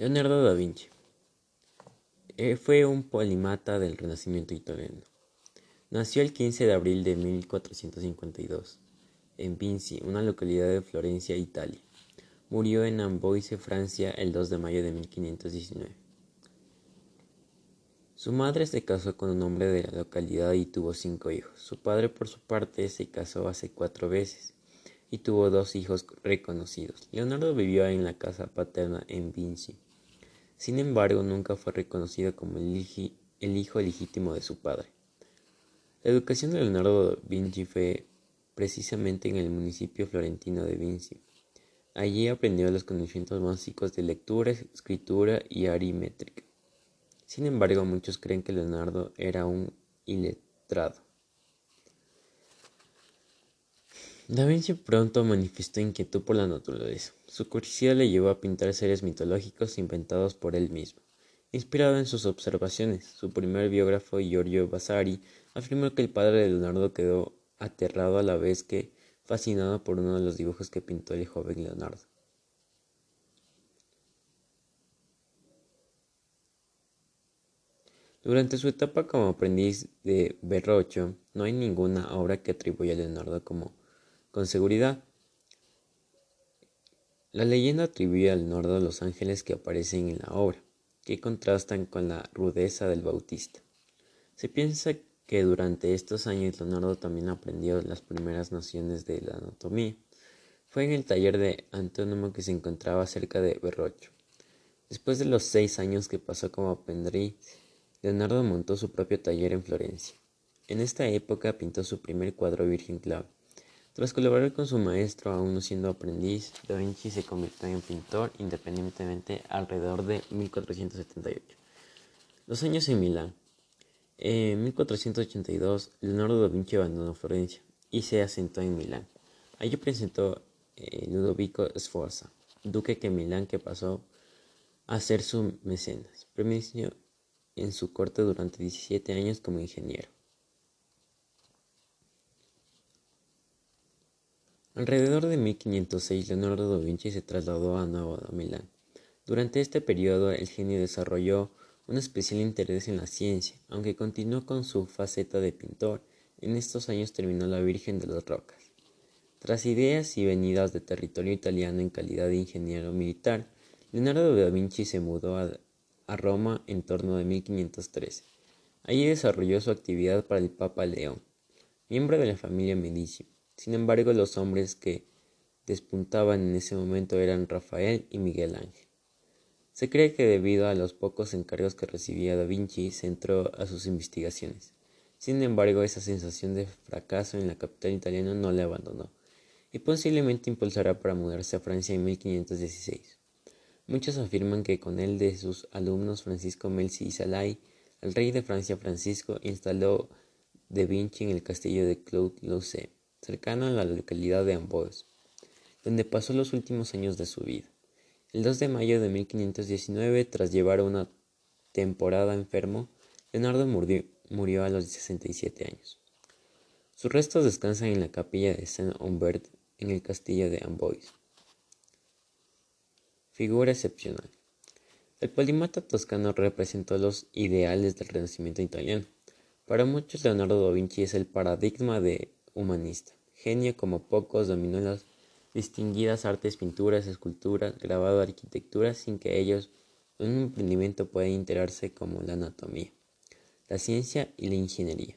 Leonardo da Vinci eh, fue un polimata del Renacimiento italiano. Nació el 15 de abril de 1452 en Vinci, una localidad de Florencia, Italia. Murió en Amboise, Francia, el 2 de mayo de 1519. Su madre se casó con un hombre de la localidad y tuvo cinco hijos. Su padre, por su parte, se casó hace cuatro veces y tuvo dos hijos reconocidos. Leonardo vivió en la casa paterna en Vinci. Sin embargo, nunca fue reconocido como el, hijo legítimo de su padre. La educación de Leonardo da Vinci fue precisamente en el municipio florentino de Vinci. Allí aprendió los conocimientos básicos de lectura, escritura y aritmética. Sin embargo, muchos creen que Leonardo era un iletrado. Da Vinci pronto manifestó inquietud por la naturaleza. Su curiosidad le llevó a pintar seres mitológicos inventados por él mismo. Inspirado en sus observaciones, su primer biógrafo, Giorgio Vasari, afirmó que el padre de Leonardo quedó aterrado a la vez que fascinado por uno de los dibujos que pintó el joven Leonardo. Durante su etapa como aprendiz de Verrocchio, no hay ninguna obra que atribuya a Leonardo como con seguridad. La leyenda atribuye al Leonardo los ángeles que aparecen en la obra, que contrastan con la rudeza del Bautista. Se piensa que durante estos años Leonardo también aprendió las primeras nociones de la anatomía. Fue en el taller de antónomo que se encontraba cerca de Verrocchio. Después de los seis años que pasó como aprendiz, Leonardo montó su propio taller en Florencia. En esta época pintó su primer cuadro Virgen Clave. Tras colaborar con su maestro, aún siendo aprendiz, Da Vinci se convirtió en pintor independientemente alrededor de 1478. Los años en Milán. En 1482, Leonardo da Vinci abandonó Florencia y se asentó en Milán. Allí presentó eh, Ludovico Sforza, duque de Milán que pasó a ser su mecenas. Permaneció en su corte durante 17 años como ingeniero. Alrededor de 1506, Leonardo da Vinci se trasladó a Nuevo Milán. Durante este periodo, el genio desarrolló un especial interés en la ciencia, aunque continuó con su faceta de pintor. En estos años terminó La Virgen de las Rocas. Tras ideas y venidas de territorio italiano en calidad de ingeniero militar, Leonardo da Vinci se mudó a, a Roma en torno de 1513. Allí desarrolló su actividad para el Papa León, miembro de la familia Medici. Sin embargo, los hombres que despuntaban en ese momento eran Rafael y Miguel Ángel. Se cree que debido a los pocos encargos que recibía Da Vinci, centró a sus investigaciones. Sin embargo, esa sensación de fracaso en la capital italiana no le abandonó, y posiblemente impulsará para mudarse a Francia en 1516. Muchos afirman que con él de sus alumnos Francisco Melzi y Salai, el rey de Francia Francisco instaló Da Vinci en el castillo de Claude-Lauset cercano a la localidad de Amboise, donde pasó los últimos años de su vida. El 2 de mayo de 1519, tras llevar una temporada enfermo, Leonardo murió, a los 67 años. Sus restos descansan en la capilla de Saint-Humbert en el castillo de Amboise. Figura excepcional. El polimata toscano representó los ideales del Renacimiento italiano. Para muchos, Leonardo da Vinci es el paradigma de humanista. Genio como pocos, dominó las distinguidas artes, pinturas, esculturas, grabado, arquitectura, sin que ellos en un emprendimiento puedan integrarse como la anatomía, la ciencia y la ingeniería.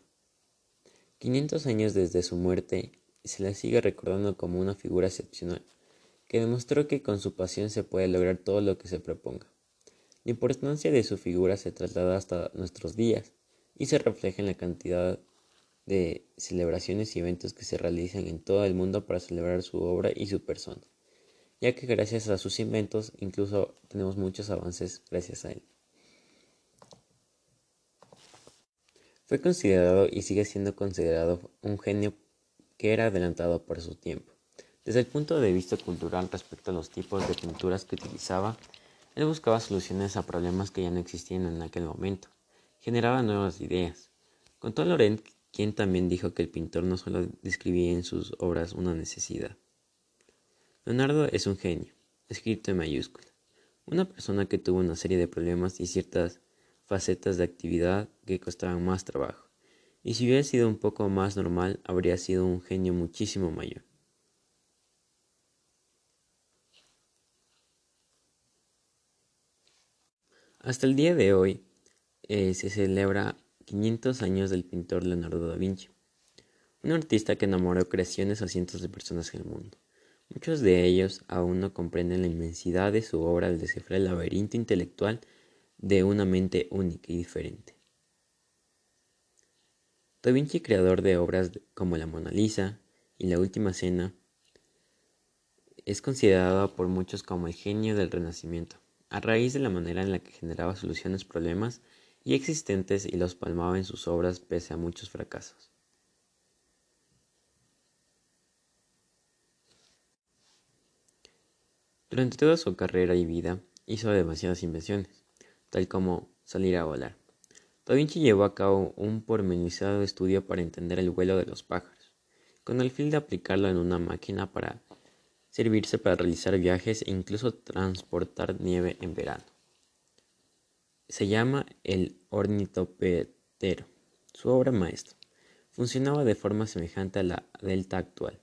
500 años desde su muerte, se la sigue recordando como una figura excepcional, que demostró que con su pasión se puede lograr todo lo que se proponga. La importancia de su figura se traslada hasta nuestros días y se refleja en la cantidad de celebraciones y eventos que se realizan en todo el mundo para celebrar su obra y su persona, ya que gracias a sus inventos incluso tenemos muchos avances gracias a él. Fue considerado y sigue siendo considerado un genio que era adelantado por su tiempo. Desde el punto de vista cultural respecto a los tipos de pinturas que utilizaba, él buscaba soluciones a problemas que ya no existían en aquel momento, generaba nuevas ideas. Contó Laurent quien también dijo que el pintor no solo describía en sus obras una necesidad. Leonardo es un genio, escrito en mayúscula. una persona que tuvo una serie de problemas y ciertas facetas de actividad que costaban más trabajo, y si hubiera sido un poco más normal habría sido un genio muchísimo mayor. Hasta el día de hoy eh, se celebra 500 años del pintor Leonardo da Vinci, un artista que enamoró creaciones a cientos de personas en el mundo. Muchos de ellos aún no comprenden la inmensidad de su obra al descifrar el laberinto intelectual de una mente única y diferente. Da Vinci, creador de obras como la Mona Lisa y La Última Cena, es considerado por muchos como el genio del Renacimiento, a raíz de la manera en la que generaba soluciones problemas y existentes y los palmaba en sus obras pese a muchos fracasos. Durante toda su carrera y vida hizo demasiadas invenciones, tal como salir a volar. Da Vinci llevó a cabo un pormenorizado estudio para entender el vuelo de los pájaros, con el fin de aplicarlo en una máquina para servirse para realizar viajes e incluso transportar nieve en verano. Se llama el ornitopetero, su obra maestra. Funcionaba de forma semejante a la delta actual.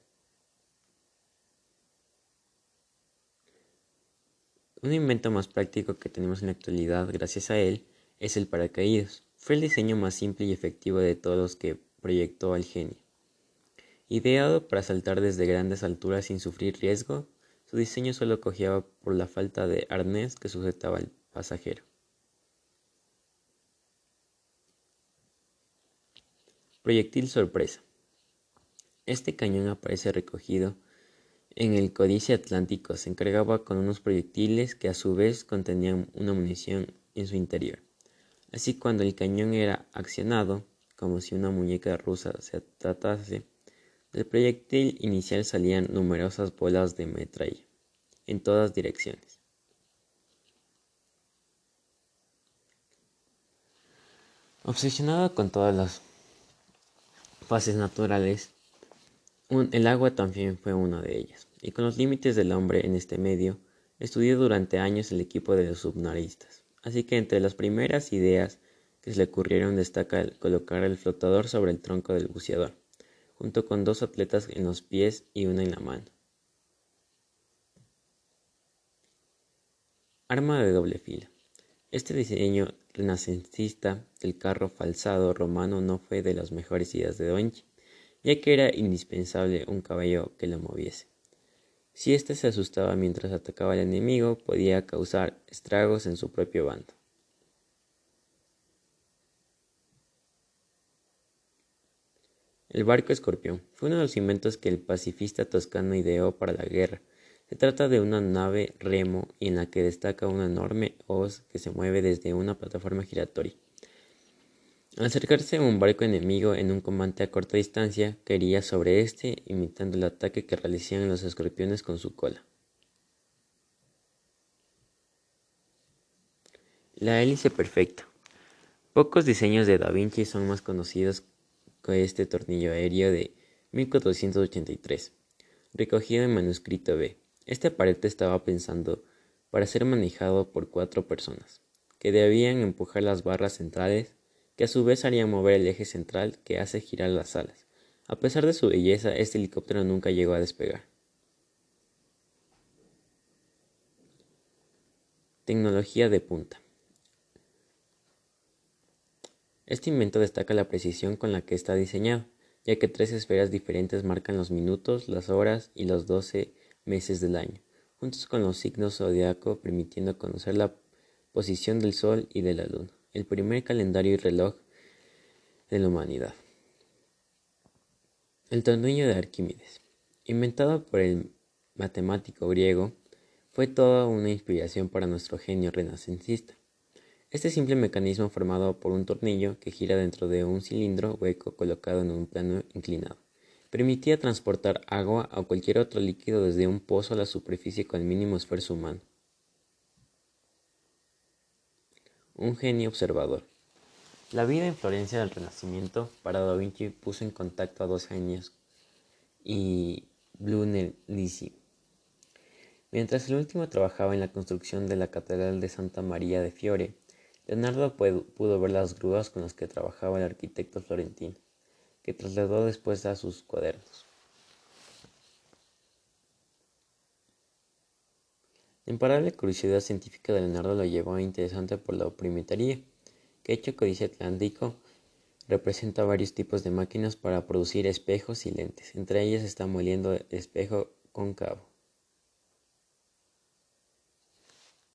Un invento más práctico que tenemos en la actualidad gracias a él es el paracaídas. Fue el diseño más simple y efectivo de todos los que proyectó al genio. Ideado para saltar desde grandes alturas sin sufrir riesgo, su diseño solo cojeaba por la falta de arnés que sujetaba al pasajero. Proyectil sorpresa. Este cañón aparece recogido en el Códice Atlántico se encargaba con unos proyectiles que a su vez contenían una munición en su interior. Así cuando el cañón era accionado, como si una muñeca rusa se tratase, del proyectil inicial salían numerosas bolas de metralla, en todas direcciones. Obsesionado con todas las fases naturales, el agua también fue una de ellas y con los límites del hombre en este medio, estudió durante años el equipo de los submarinistas. Así que entre las primeras ideas que se le ocurrieron destaca el colocar el flotador sobre el tronco del buceador, junto con dos atletas en los pies y una en la mano. Arma de doble fila. Este diseño renacentista del carro falsado romano no fue de las mejores ideas de Da ya que era indispensable un caballo que lo moviese. Si éste se asustaba mientras atacaba al enemigo, podía causar estragos en su propio bando. El barco escorpión fue uno de los inventos que el pacifista toscano ideó para la guerra. Se trata de una nave remo en la que destaca una enorme hoz que se mueve desde una plataforma giratoria. Al acercarse a un barco enemigo en un combate a corta distancia, caería sobre este, imitando el ataque que realizaban los escorpiones con su cola. La hélice perfecta. Pocos diseños de Da Vinci son más conocidos que este tornillo aéreo de 1483, recogido en manuscrito B. Este aparato estaba pensado para ser manejado por cuatro personas, que debían empujar las barras centrales que a su vez harían mover el eje central que hace girar las alas. A pesar de su belleza, este helicóptero nunca llegó a despegar. Tecnología de punta. Este invento destaca la precisión con la que está diseñado, ya que tres esferas diferentes marcan los minutos, las horas y los doce meses del año, juntos con los signos zodiaco, permitiendo conocer la posición del Sol y de la Luna el primer calendario y reloj de la humanidad. El tornillo de Arquímedes, inventado por el matemático griego, fue toda una inspiración para nuestro genio renacentista. Este simple mecanismo formado por un tornillo que gira dentro de un cilindro hueco colocado en un plano inclinado permitía transportar agua o cualquier otro líquido desde un pozo a la superficie con el mínimo esfuerzo humano. un genio observador. La vida en Florencia del Renacimiento para Da Vinci puso en contacto a dos genios y Brunelleschi. Mientras el último trabajaba en la construcción de la Catedral de Santa María de Fiore, Leonardo pudo ver las grúas con las que trabajaba el arquitecto florentino, que trasladó después a sus cuadernos. La imparable curiosidad científica de Leonardo lo llevó a interesante por la oprimetería, que hecho códice atlántico representa varios tipos de máquinas para producir espejos y lentes. Entre ellas está moliendo espejo cóncavo.